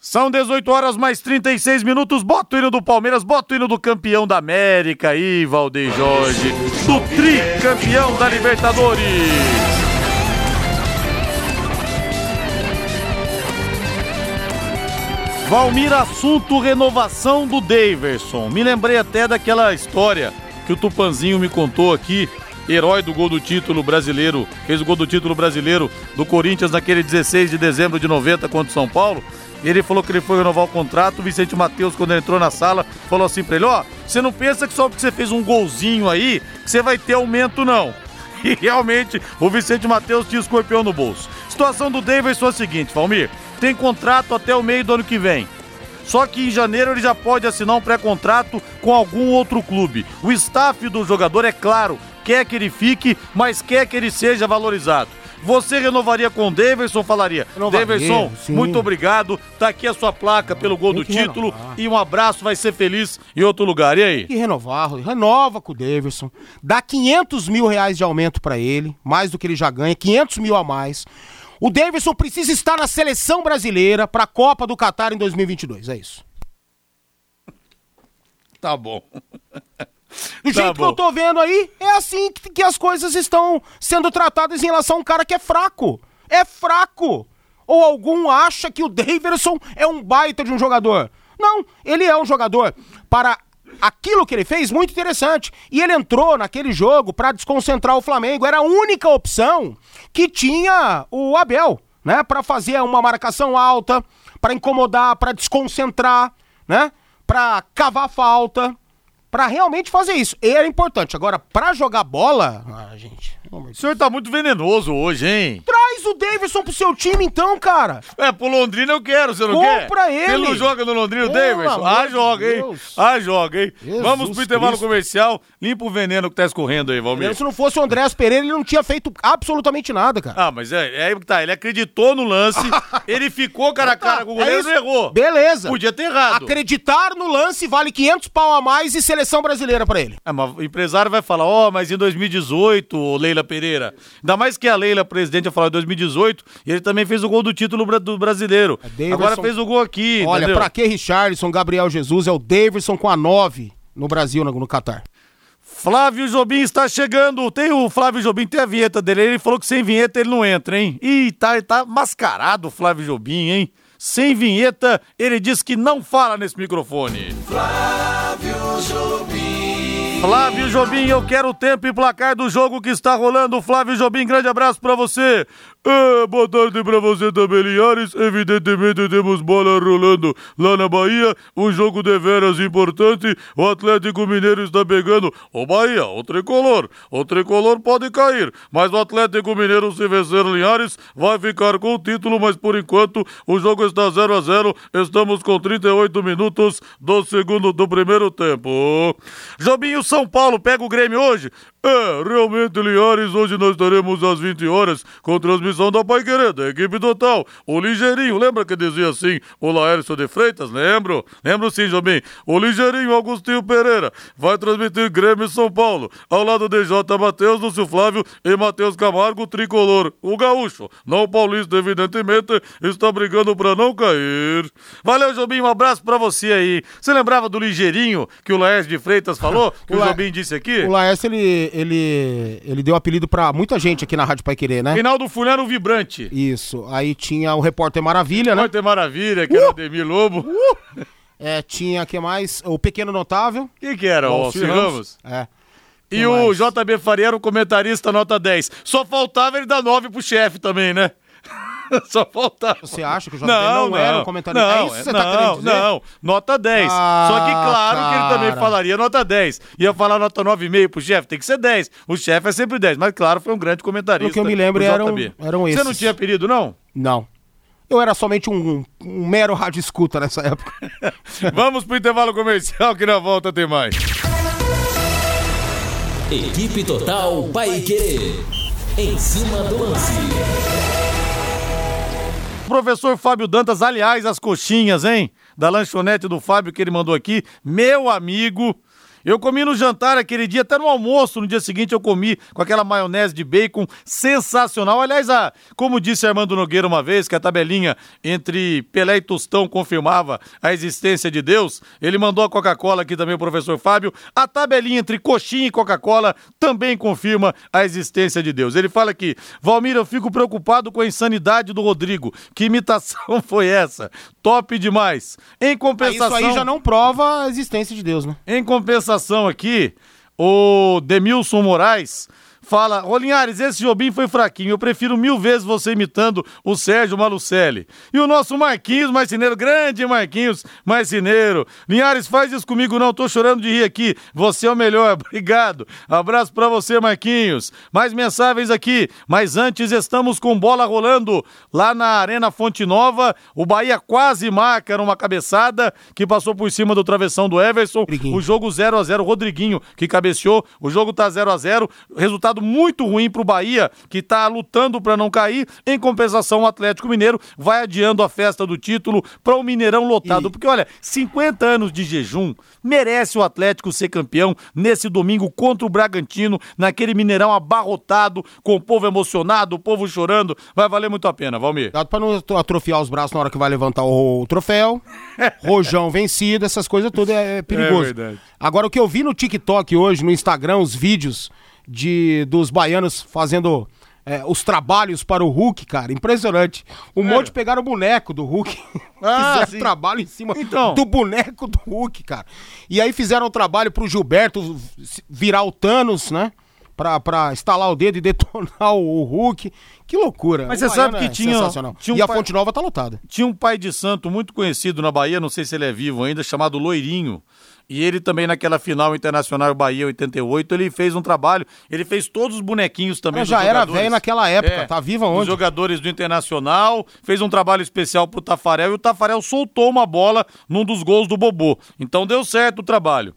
São 18 horas mais 36 minutos. Bota o hino do Palmeiras, bota o hino do campeão da América aí, Valdeir Jorge. Do tricampeão da Libertadores. Valmir, assunto renovação do Daverson. Me lembrei até daquela história que o Tupanzinho me contou aqui, herói do gol do título brasileiro, fez o gol do título brasileiro do Corinthians naquele 16 de dezembro de 90 contra o São Paulo. Ele falou que ele foi renovar o contrato. O Vicente Matheus, quando ele entrou na sala, falou assim pra ele: Ó, você não pensa que só porque você fez um golzinho aí, que você vai ter aumento, não. E realmente, o Vicente Matheus tinha escorpião no bolso. Situação do Davidson é a seguinte, Valmir: tem contrato até o meio do ano que vem. Só que em janeiro ele já pode assinar um pré-contrato com algum outro clube. O staff do jogador, é claro, quer que ele fique, mas quer que ele seja valorizado. Você renovaria com o Daverson? Falaria, Renovaria, sim. muito obrigado. Tá aqui a sua placa pelo gol Tem do que título renovar. e um abraço, vai ser feliz em outro lugar. E aí? E renovar, Rui. renova com o Davidson, dá 500 mil reais de aumento pra ele, mais do que ele já ganha, 500 mil a mais. O Davidson precisa estar na seleção brasileira pra Copa do Catar em 2022, é isso. Tá bom. Do Tá jeito que bom. eu tô vendo aí, é assim que, que as coisas estão sendo tratadas em relação a um cara que é fraco. É fraco. Ou algum acha que o Davidson é um baita de um jogador. Não, ele é um jogador para aquilo que ele fez muito interessante. E ele entrou naquele jogo para desconcentrar o Flamengo. Era a única opção que tinha o Abel, né, para fazer uma marcação alta, para incomodar, para desconcentrar, né, para cavar falta Pra realmente fazer isso. E é importante. Agora, pra jogar bola. Ah, gente. O senhor tá muito venenoso hoje, hein? Traz o Davidson pro seu time, então, cara. É, pro Londrina eu quero, você não quer? Compra ele. Ele não joga no Londrina, o Davidson? Ah, joga, hein? Ah, joga, hein? Jesus Vamos pro intervalo Cristo. comercial. Limpa o veneno que tá escorrendo aí, Valmir. Se não fosse o Andréas Pereira, ele não tinha feito absolutamente nada, cara. Ah, mas é, é tá. Ele acreditou no lance, ele ficou cara a cara com o goleiro É e isso. errou. Beleza. Podia ter errado. Acreditar no lance vale 500 pau a mais e seleção brasileira pra ele. Ah, mas o empresário vai falar, ó, mas em 2018, ô, Leila Pereira. Ainda mais que a Leila, presidente, vai falar em 2018, e ele também fez o gol do título do brasileiro. Davidson- Agora fez o gol aqui, Olha, entendeu? pra que Richarlison, Gabriel Jesus, é o Davidson com a 9 no Brasil, no, no Catar. Flávio Jobim está chegando. Tem o Flávio Jobim, tem a vinheta dele. Ele falou que sem vinheta ele não entra, hein? Ih, tá, tá mascarado o Flávio Jobim, hein? Sem vinheta, ele diz que não fala nesse microfone. Flávio Jobim, eu quero o tempo e placar do jogo que está rolando. Flávio Jobim, grande abraço pra você. É, boa tarde pra você também, Linhares. Evidentemente temos bola rolando lá na Bahia. Um jogo deveras importante. O Atlético Mineiro está pegando o Bahia, o Tricolor. O Tricolor pode cair, mas o Atlético Mineiro, se vencer Linhares, vai ficar com o título. Mas por enquanto, o jogo está 0 a 0 Estamos com 38 minutos do segundo do primeiro tempo. Jobinho, São Paulo pega o Grêmio hoje? É, realmente, Linhares, hoje nós estaremos às 20 horas com transmissão da Pai Querer, da equipe total. O Ligeirinho, lembra que dizia assim o Laércio de Freitas? Lembro? Lembro sim, Jobim. O Ligeirinho Augustinho Pereira vai transmitir Grêmio e São Paulo, ao lado de J. Matheus, Lúcio Flávio e Matheus Camargo, tricolor. O gaúcho, não o paulista, evidentemente, está brigando para não cair. Valeu, Jobim, um abraço para você aí. Você lembrava do Ligeirinho que o Laércio de Freitas falou? Que o, O La- Jobim disse aqui? O Laércio, ele, ele, ele deu apelido pra muita gente aqui na Rádio Pai Querer, né? Reinaldo Fulano Vibrante. Isso. Aí tinha o Repórter Maravilha, né? Vai ter maravilha, que era Ademir Lobo. É, tinha, que mais? O Pequeno Notável. Quem que era? O Alcir Ramos. É. E o? JB Faria era o comentarista nota 10. Só faltava ele dar 9 pro chefe também, né? Só faltava. Você acha que o JB não, era um comentarista? Não, é isso que você tá não, querendo dizer? não. Nota 10. Ah, Só que claro que ele também cara. falaria nota 10. Ia falar nota 9,5 pro chefe, tem que ser 10. O chefe é sempre 10. Mas claro, foi um grande comentarista. Pelo que eu me lembro, o eram- eram Você não esses. tinha apelido, não? Não. Eu era somente um, um mero rádio escuta nessa época. Vamos pro intervalo comercial que na volta tem mais. Equipe Total Paiquerê. Em cima do lance. Professor Fábio Dantas, aliás, as coxinhas, hein? Da lanchonete do Fábio que ele mandou aqui. Meu amigo. Eu comi no jantar aquele dia, até no almoço, no dia seguinte eu comi com aquela maionese de bacon sensacional. Aliás, a, como disse Armando Nogueira uma vez, que a tabelinha entre Pelé e Tostão confirmava a existência de Deus, ele mandou a Coca-Cola aqui também, o professor Fábio. A tabelinha entre coxinha e Coca-Cola também confirma a existência de Deus. Ele fala aqui, Valmir, eu fico preocupado com a insanidade do Rodrigo. Que imitação foi essa? Top demais. Em compensação... Isso aí já não prova a existência de Deus, né? Em compensação aqui, o Demilson Moraes fala, ô Linhares, esse Jobim foi fraquinho, eu prefiro mil vezes você imitando o Sérgio Malucelli. E o nosso Marquinhos Marcineiro, grande Marquinhos Marcineiro. Linhares, faz isso comigo não, tô chorando de rir aqui, você é o melhor, obrigado. Abraço pra você, Marquinhos. Mais mensagens aqui, mas antes estamos com bola rolando lá na Arena Fonte Nova, o Bahia quase marca, era uma cabeçada que passou por cima do travessão do Everson, Rodriguinho. o jogo 0 a 0 Rodriguinho que cabeceou, o jogo tá 0 a 0 resultado muito ruim pro Bahia, que tá lutando pra não cair. Em compensação, o Atlético Mineiro vai adiando a festa do título para o Mineirão lotado, E- porque olha, 50 anos de jejum, merece o Atlético ser campeão nesse domingo contra o Bragantino, naquele Mineirão abarrotado, com o povo emocionado, o povo chorando, vai valer muito a pena, Valmir. Cuidado pra não atrofiar os braços na hora que vai levantar o troféu. Rojão vencido, essas coisas tudo é, é perigoso. É verdade. Agora, o que eu vi no TikTok hoje, no Instagram, os vídeos de, dos baianos fazendo é, os trabalhos para o Hulk, cara, impressionante. Um monte pegaram o boneco do Hulk. Ah, fizeram sim. trabalho em cima Então. do boneco do Hulk, cara. E aí fizeram um trabalho pro Gilberto virar o Thanos, né? pra, pra estalar o dedo e detonar o Hulk. Que loucura. Mas você sabe que é tinha- tinha um e a pai- Fonte Nova tá lotada. Tinha um pai de santo muito conhecido na Bahia, não sei se ele é vivo ainda, chamado Loirinho. E ele também naquela final internacional Bahia 88, ele fez um trabalho, ele fez todos os bonequinhos também dos já era velho naquela época, É, tá viva Os onde? jogadores do Internacional, fez um trabalho especial pro Tafarel e o Tafarel soltou uma bola num dos gols do Bobô. Então deu certo o trabalho.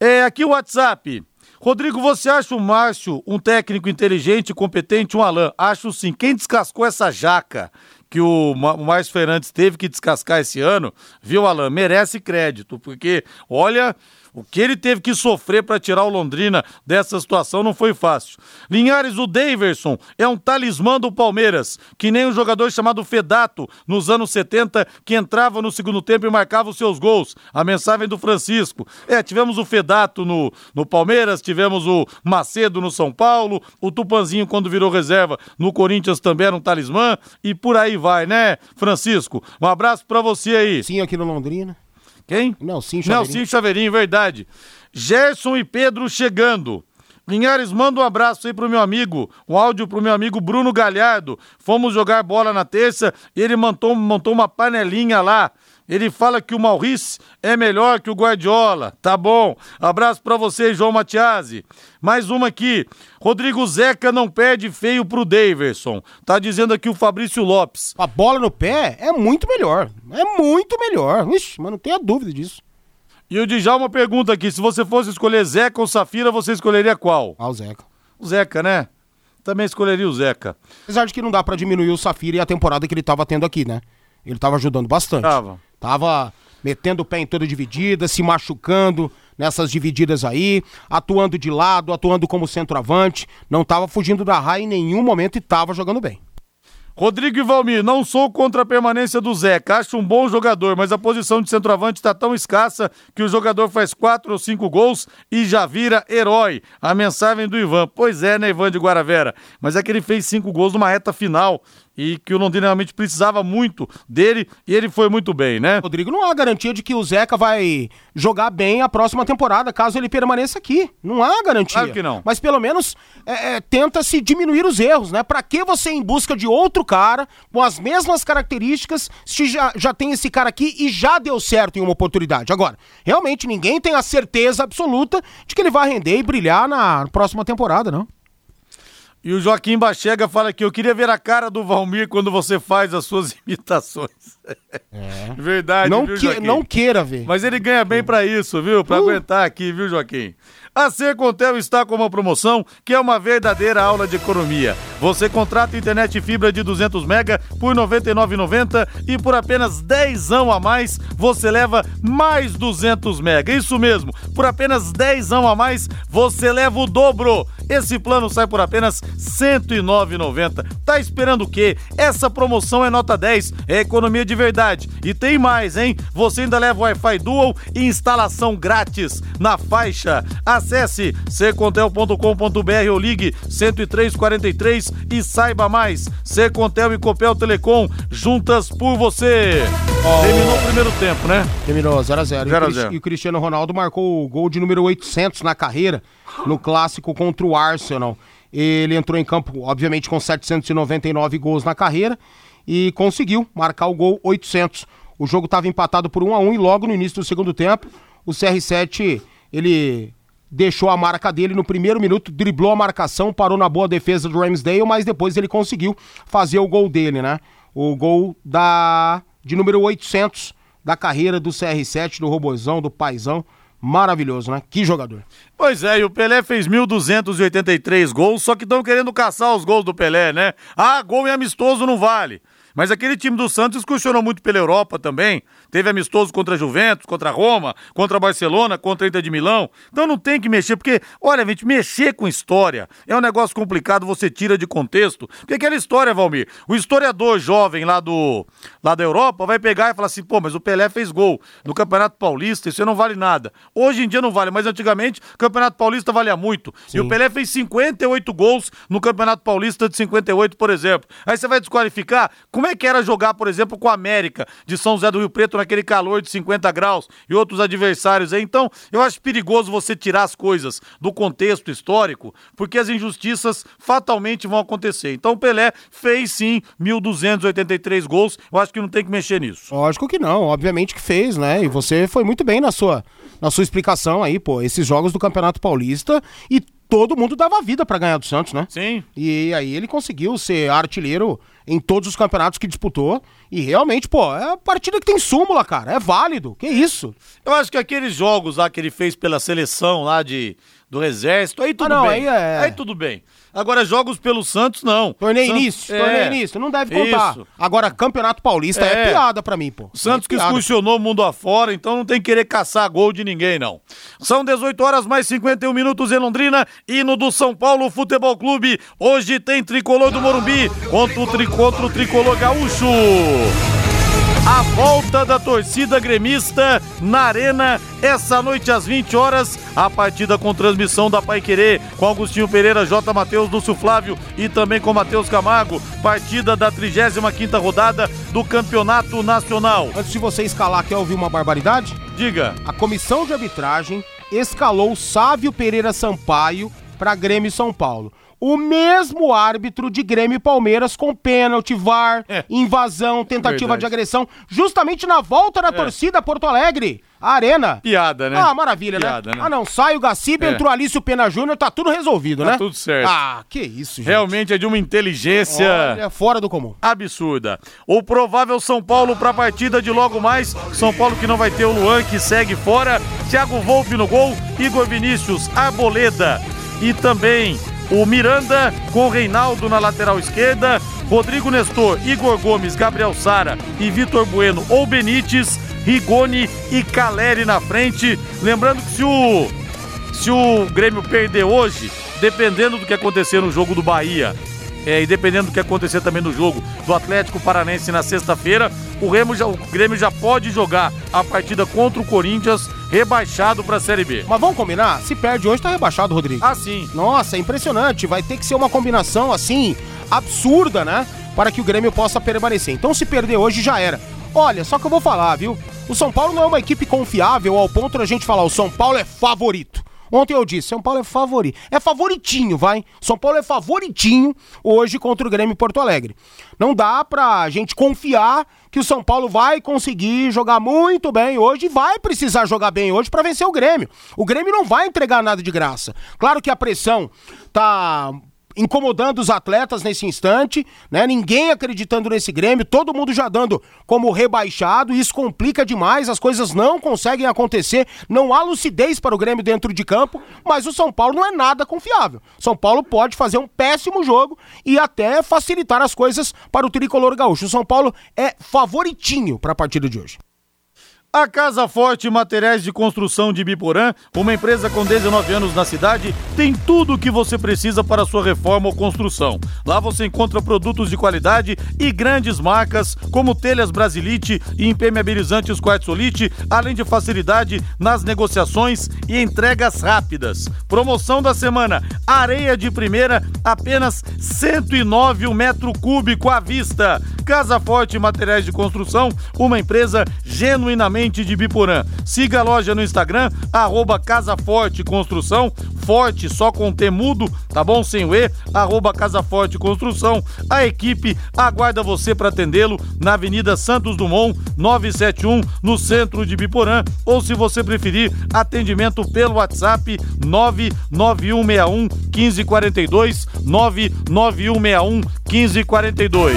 É, aqui o WhatsApp. Rodrigo, você acha o Márcio um técnico inteligente, competente, um Alain? Acho sim. Quem descascou essa jaca que o, Ma- o Márcio Fernandes teve que descascar esse ano, viu, Alain? Merece crédito, porque, olha, o que ele teve que sofrer para tirar o Londrina dessa situação não foi fácil. Linhares, o Daverson é um talismã do Palmeiras, que nem um jogador chamado Fedato nos anos 70, que entrava no segundo tempo e marcava os seus gols. A mensagem do Francisco. É, tivemos o Fedato no, no Palmeiras, tivemos o Macedo no São Paulo, o Tupanzinho, quando virou reserva no Corinthians, também era um talismã, e por aí vai, né, Francisco? Um abraço para você aí. Sim, aqui no Londrina. Quem? Nelsinho Chaveirinho. Nelsinho Chaveirinho, verdade. Gerson e Pedro chegando. Linhares, manda um abraço aí pro meu amigo, um áudio pro meu amigo Bruno Galhardo. Fomos jogar bola na terça e ele montou, montou uma panelinha lá. Ele fala que o Maurice é melhor que o Guardiola. Tá bom. Abraço pra você, João Matiasi. Mais uma aqui. Rodrigo Zeca não perde feio pro Daverson. Tá dizendo aqui o Fabrício Lopes. A bola no pé é muito melhor. É muito melhor. Ixi, mas não tenha dúvida disso. E o Djalma pergunta aqui: se você fosse escolher Zeca ou Safira, você escolheria qual? Ah, o Zeca. O Zeca, né? Também escolheria o Zeca. Apesar de que não dá pra diminuir o Safira e a temporada que ele tava tendo aqui, né? Ele tava ajudando bastante. Tava. Tava metendo o pé em toda dividida, se machucando nessas divididas aí, atuando de lado, atuando como centroavante, não tava fugindo da raia em nenhum momento e tava jogando bem. Rodrigo e Valmir, não sou contra a permanência do Zeca. Acho um bom jogador, mas a posição de centroavante está tão escassa que o jogador faz quatro ou cinco gols e já vira herói. A mensagem do Ivan. Pois é, né, Ivan de Guaravera? Mas é que ele fez cinco gols numa reta final e que o Londrina realmente precisava muito dele e ele foi muito bem, né? Rodrigo, não há garantia de que o Zeca vai jogar bem a próxima temporada, caso ele permaneça aqui. Não há garantia. Claro que não. Mas pelo menos é, é, tenta-se diminuir os erros, né? Pra que você ir em busca de outro cara com as mesmas características se já, já tem esse cara aqui e já deu certo em uma oportunidade? Agora, realmente ninguém tem a certeza absoluta de que ele vai render e brilhar na próxima temporada, não? E o Joaquim Bachega fala que eu queria ver a cara do Valmir quando você faz as suas imitações. Verdade, não, viu, que- não queira ver. Mas ele ganha bem pra isso, viu? Pra aguentar aqui, viu, Joaquim? A Sercontel está com uma promoção que é uma verdadeira aula de economia. Você contrata internet fibra de 200 mega por R$ 99,90 e por apenas 10 a mais você leva mais 200 mega. Isso mesmo, por apenas 10 a mais você leva o dobro. Esse plano sai por apenas R$ 109,90. Tá esperando o quê? Essa promoção é nota 10, é economia de verdade. E tem mais, hein? Você ainda leva Wi-Fi Dual e instalação grátis na faixa. Acesse secontel.com.br ou ligue 10343 e saiba mais. Secontel e Copel Telecom, juntas por você. Terminou o primeiro tempo, né? Terminou 0x0. 0 a 0. E o Cristiano Ronaldo marcou o gol de número 800 na carreira, no clássico contra o Arsenal. Ele entrou em campo, obviamente, com 799 gols na carreira e conseguiu marcar o gol 800. O jogo estava empatado por 1 a 1 e logo no início do segundo tempo, o CR7, ele deixou a marca dele no primeiro minuto, driblou a marcação, parou na boa defesa do Ramsdale, mas depois ele conseguiu fazer o gol dele, né? O gol da de número 800 da carreira do CR7, do Robozão, do Paizão. Maravilhoso, né? Que jogador. Pois é, e o Pelé fez 1.283 gols, só que estão querendo caçar os gols do Pelé, né? Ah, gol em amistoso não vale. Mas aquele time do Santos excursionou muito pela Europa também. Teve amistoso contra a Juventus, contra a Roma, contra a Barcelona, contra a Inter de Milão. Então não tem que mexer, porque, olha, gente, mexer com história é um negócio complicado, você tira de contexto. Porque aquela história, Valmir, o historiador jovem lá, do, lá da Europa vai pegar e falar assim, pô, mas o Pelé fez gol no Campeonato Paulista, isso não vale nada. Hoje em dia não vale, mas antigamente o Campeonato Paulista valia muito. E o Pelé fez 58 gols no Campeonato Paulista de 58, por exemplo. Aí você vai desqualificar? Como Como é que era jogar, por exemplo, com a América de São José do Rio Preto naquele calor de 50 graus e outros adversários aí? Então, eu acho perigoso você tirar as coisas do contexto histórico, porque as injustiças fatalmente vão acontecer. Então, o Pelé fez sim 1.283 gols. Eu acho que não tem que mexer nisso. Lógico que não, obviamente que fez, né? E você foi muito bem na sua, na sua explicação aí, pô. Esses jogos do Campeonato Paulista e todo mundo dava vida para ganhar do Santos, né? Sim. E aí ele conseguiu ser artilheiro em todos os campeonatos que disputou. E realmente, pô, é a partida que tem súmula, cara. É válido. Que isso? Eu acho que aqueles jogos lá que ele fez pela seleção lá de, do Exército, aí tudo Ah, não, bem. aí é- Aí tudo bem. Agora, jogos pelo Santos, não. Torneio Santos- início, é. torneio início. Não deve contar. Isso. Agora, Campeonato Paulista é, É. piada pra mim, pô. Santos é que excursionou o mundo afora, então não tem que querer caçar gol de ninguém, não. São 18 horas mais 51 minutos em Londrina, hino do São Paulo Futebol Clube. Hoje tem tricolor do Morumbi contra o, tri, contra o tricolor gaúcho. A volta da torcida gremista na Arena, essa noite às 20 horas, a partida com transmissão da Pai Querer, com Augustinho Pereira, J. Matheus, Lúcio Flávio e também com Matheus Camargo. Partida da 35ª rodada do Campeonato Nacional. Antes de você escalar, quer ouvir uma barbaridade? Diga. A comissão de arbitragem escalou Sávio Pereira Sampaio para Grêmio São Paulo. O mesmo árbitro de Grêmio e Palmeiras com pênalti, VAR, É. invasão, tentativa Verdade. de agressão, justamente na volta da torcida a Porto Alegre, a Arena. Piada, né? Ah, maravilha, Piada, né? né? Ah, não, sai o Gaciba, É. entrou Alício Pena Júnior, tá tudo resolvido, Tá né? tudo certo. Ah, que isso, gente. Realmente é de uma inteligência. Olha, fora do comum. absurda. O provável São Paulo para a partida de logo mais. São Paulo que não vai ter o Luan, que segue fora. Thiago Volpe no gol. Igor Vinícius, Arboleda. E também o Miranda com o Reinaldo na lateral esquerda. Rodrigo Nestor, Igor Gomes, Gabriel Sara e Vitor Bueno ou Benítez. Rigoni e Caleri na frente. Lembrando que se o se o Grêmio perder hoje, dependendo do que acontecer no jogo do Bahia, é, e dependendo do que acontecer também no jogo do Atlético Paranense na sexta-feira, o, Remo já- o Grêmio já pode jogar a partida contra o Corinthians rebaixado para a Série B. Mas vamos combinar? Se perde hoje, tá rebaixado, Rodrigo. Assim, Nossa, é impressionante. Vai ter que ser uma combinação assim, absurda, né? Para que o Grêmio possa permanecer. Então, se perder hoje, já era. Olha, só que eu vou falar, viu? O São Paulo não é uma equipe confiável ao ponto da gente falar o São Paulo é favorito. Ontem eu disse, São Paulo é favorito. É favoritinho, vai. São Paulo é favoritinho hoje contra o Grêmio Porto Alegre. Não dá pra gente confiar que o São Paulo vai conseguir jogar muito bem hoje vai precisar jogar bem hoje pra vencer o Grêmio. O Grêmio não vai entregar nada de graça. Claro que a pressão tá incomodando os atletas nesse instante, né? Ninguém acreditando nesse Grêmio, todo mundo já dando como rebaixado, isso complica demais, as coisas não conseguem acontecer, não há lucidez para o Grêmio dentro de campo, mas o São Paulo não é nada confiável. São Paulo pode fazer um péssimo jogo e até facilitar as coisas para o tricolor gaúcho. O São Paulo é favoritinho para a partida de hoje. A Casa Forte Materiais de Construção de Biporã, uma empresa com 19 anos na cidade, tem tudo o que você precisa para sua reforma ou construção. Lá você encontra produtos de qualidade e grandes marcas, como telhas Brasilite e impermeabilizantes Quartzolite, além de facilidade nas negociações e entregas rápidas. Promoção da semana: areia de primeira, apenas 109 um metro cúbico à vista. Casa Forte Materiais de Construção, uma empresa genuinamente de Biporã. Siga a loja no Instagram, arroba Casa Forte Construção, forte só com temudo, tá bom? Sem o E, arroba Casa Forte Construção. A equipe aguarda você para atendê-lo na Avenida Santos Dumont, 971, no centro de Biporã, ou se você preferir, atendimento pelo WhatsApp 99161 1542, 99161 1542.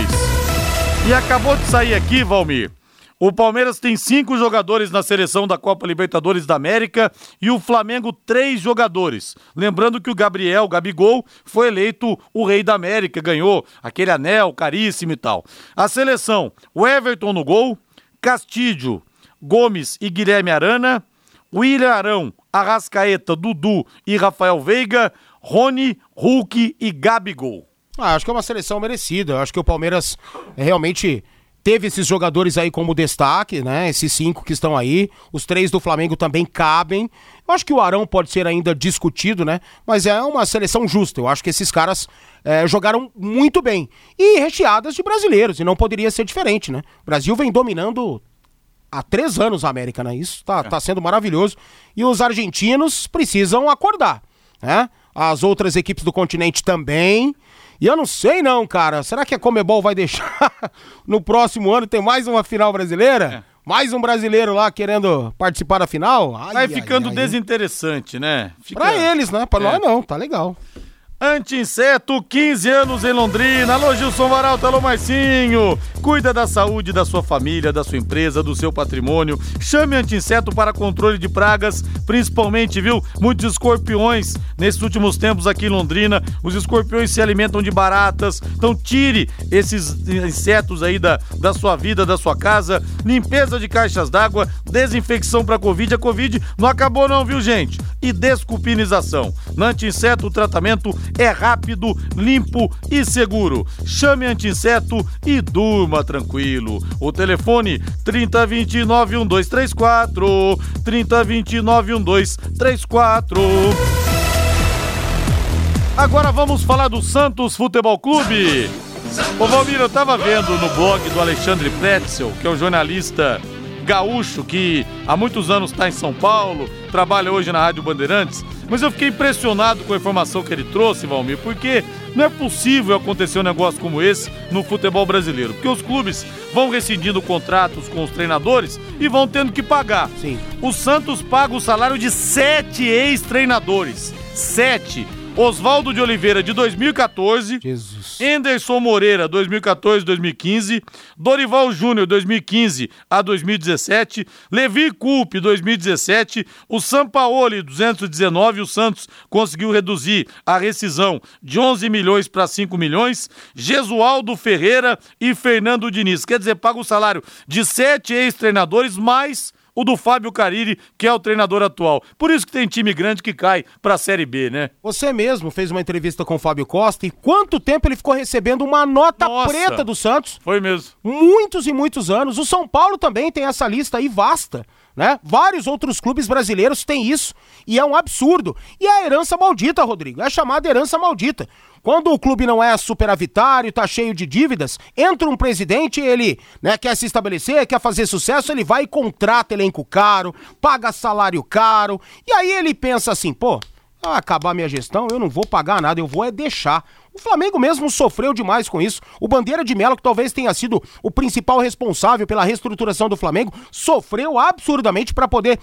E acabou de sair aqui, Valmir. O Palmeiras tem cinco jogadores na seleção da Copa Libertadores da América e o Flamengo três jogadores. Lembrando que o Gabriel Gabigol foi eleito o rei da América, ganhou aquele anel caríssimo e tal. A seleção, o Everton no gol, Castilho, Gomes e Guilherme Arana, William Arão, Arrascaeta, Dudu e Rafael Veiga, Rony, Hulk e Gabigol. Ah, acho que é uma seleção merecida. Acho que o Palmeiras é, realmente teve esses jogadores aí como destaque, né? Esses cinco que estão aí. Os três do Flamengo também cabem. Eu acho que o Arão pode ser ainda discutido, né? Mas é uma seleção justa. Eu acho que esses caras é, jogaram muito bem. E recheadas de brasileiros, e não poderia ser diferente, né? O Brasil vem dominando há três anos a América, né? Isso tá, tá sendo maravilhoso. E os argentinos precisam acordar, né? As outras equipes do continente também. E eu não sei não, cara. Será que a Comebol vai deixar no próximo ano ter mais uma final brasileira? É. Mais um brasileiro lá querendo participar da final? Ai, vai ficando ai, desinteressante, né? Fica... Pra eles, né? Pra é. nós não, tá legal. Anti-inseto, 15 anos em Londrina. Alô, Gilson Varalto, alô, Marcinho. Cuida da saúde da sua família, da sua empresa, do seu patrimônio. Chame Anti-inseto para controle de pragas, principalmente, viu? Muitos escorpiões nesses últimos tempos aqui em Londrina. Os escorpiões se alimentam de baratas. Então, tire esses insetos aí da, da sua vida, da sua casa. Limpeza de caixas d'água, desinfecção para Covid. A Covid não acabou, não, viu, gente? E desculpinização. No Anti-inseto, o tratamento é rápido, limpo e seguro. Chame anti-inseto e durma tranquilo. O telefone 3029 1234 3029 1234 Agora vamos falar do Santos Futebol Clube. Ô Valmir, eu tava vendo no blog do Alexandre Pretzel, que é um jornalista gaúcho que há muitos anos está em São Paulo, trabalha hoje na Rádio Bandeirantes. Mas eu fiquei impressionado com a informação que ele trouxe, Valmir, porque não é possível acontecer um negócio como esse no futebol brasileiro. Porque os clubes vão rescindindo contratos com os treinadores e vão tendo que pagar. Sim. O Santos paga o salário de sete ex-treinadores. Sete Oswaldo de Oliveira, de 2014. Jesus. Enderson Moreira, 2014-2015. Dorival Júnior, 2015 a 2017. Levi Culpe, 2017. O Sampaoli, 219. O Santos conseguiu reduzir a rescisão de 11 milhões para 5 milhões. Gesualdo Ferreira e Fernando Diniz. Quer dizer, paga o salário de sete ex-treinadores mais o do Fábio Cariri, que é o treinador atual. Por isso que tem time grande que cai para a Série B, né? Você mesmo fez uma entrevista com o Fábio Costa e quanto tempo ele ficou recebendo uma nota Nossa, preta do Santos? Foi mesmo. Muitos e muitos anos. O São Paulo também tem essa lista aí vasta. Né? Vários outros clubes brasileiros têm isso e é um absurdo. E a herança maldita, Rodrigo, é chamada herança maldita. Quando o clube não é superavitário, tá cheio de dívidas, entra um presidente, ele né, quer se estabelecer, quer fazer sucesso, ele vai e contrata elenco caro, paga salário caro, e aí ele pensa assim, pô, acabar minha gestão, eu não vou pagar nada, eu vou é deixar. O Flamengo mesmo sofreu demais com isso. O Bandeira de Melo, que talvez tenha sido o principal responsável pela reestruturação do Flamengo, sofreu absurdamente para poder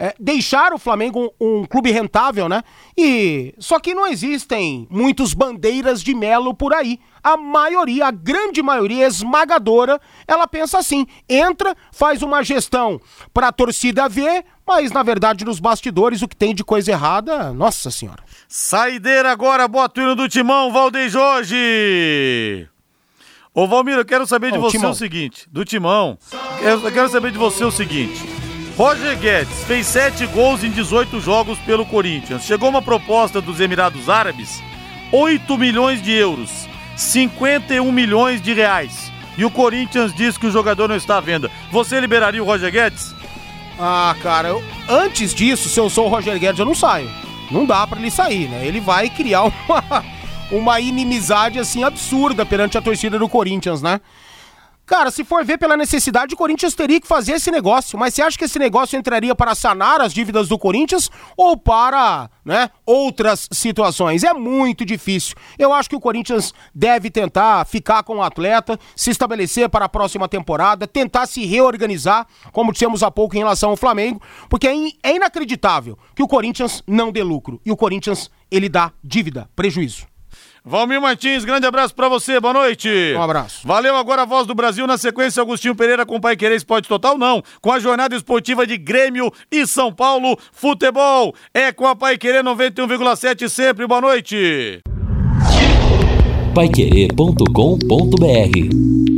é, deixar o Flamengo um, um, clube rentável, né? E só que não existem muitos bandeiras de Melo por aí. A maioria, a grande maioria esmagadora, ela pensa assim: entra, faz uma gestão para a torcida ver, mas na verdade nos bastidores o que tem de coisa errada, nossa senhora. Saideira agora, bota o hino do Timão, Valdeir Jorge. Ô Valmir, eu quero saber de você timão. o seguinte, do Timão, eu quero saber de você o seguinte. Roger Guedes fez 7 gols em 18 jogos pelo Corinthians. Chegou uma proposta dos Emirados Árabes, 8 milhões de euros, 51 milhões de reais. E o Corinthians diz que o jogador não está à venda. Você liberaria o Roger Guedes? Ah, cara, eu, antes disso, se eu sou o Roger Guedes, eu não saio. Não dá para ele sair, né? Ele vai criar uma, uma inimizade assim absurda perante a torcida do Corinthians, né? Cara, se for ver pela necessidade, o Corinthians teria que fazer esse negócio. Mas você acha que esse negócio entraria para sanar as dívidas do Corinthians ou para, né, outras situações? É muito difícil. Eu acho que o Corinthians deve tentar ficar com o atleta, se estabelecer para a próxima temporada, tentar se reorganizar, como dissemos há pouco em relação ao Flamengo, porque é, é inacreditável que o Corinthians não dê lucro. E o Corinthians, ele dá dívida, prejuízo. Valmir Martins, grande abraço para você, boa noite. Um abraço. Valeu agora a voz do Brasil na sequência Agostinho Pereira com Pai Querer Esporte Total, não, com a jornada esportiva de Grêmio e São Paulo Futebol. É com a Pai Querer 91,7 sempre, boa noite. Paiquerê.com.br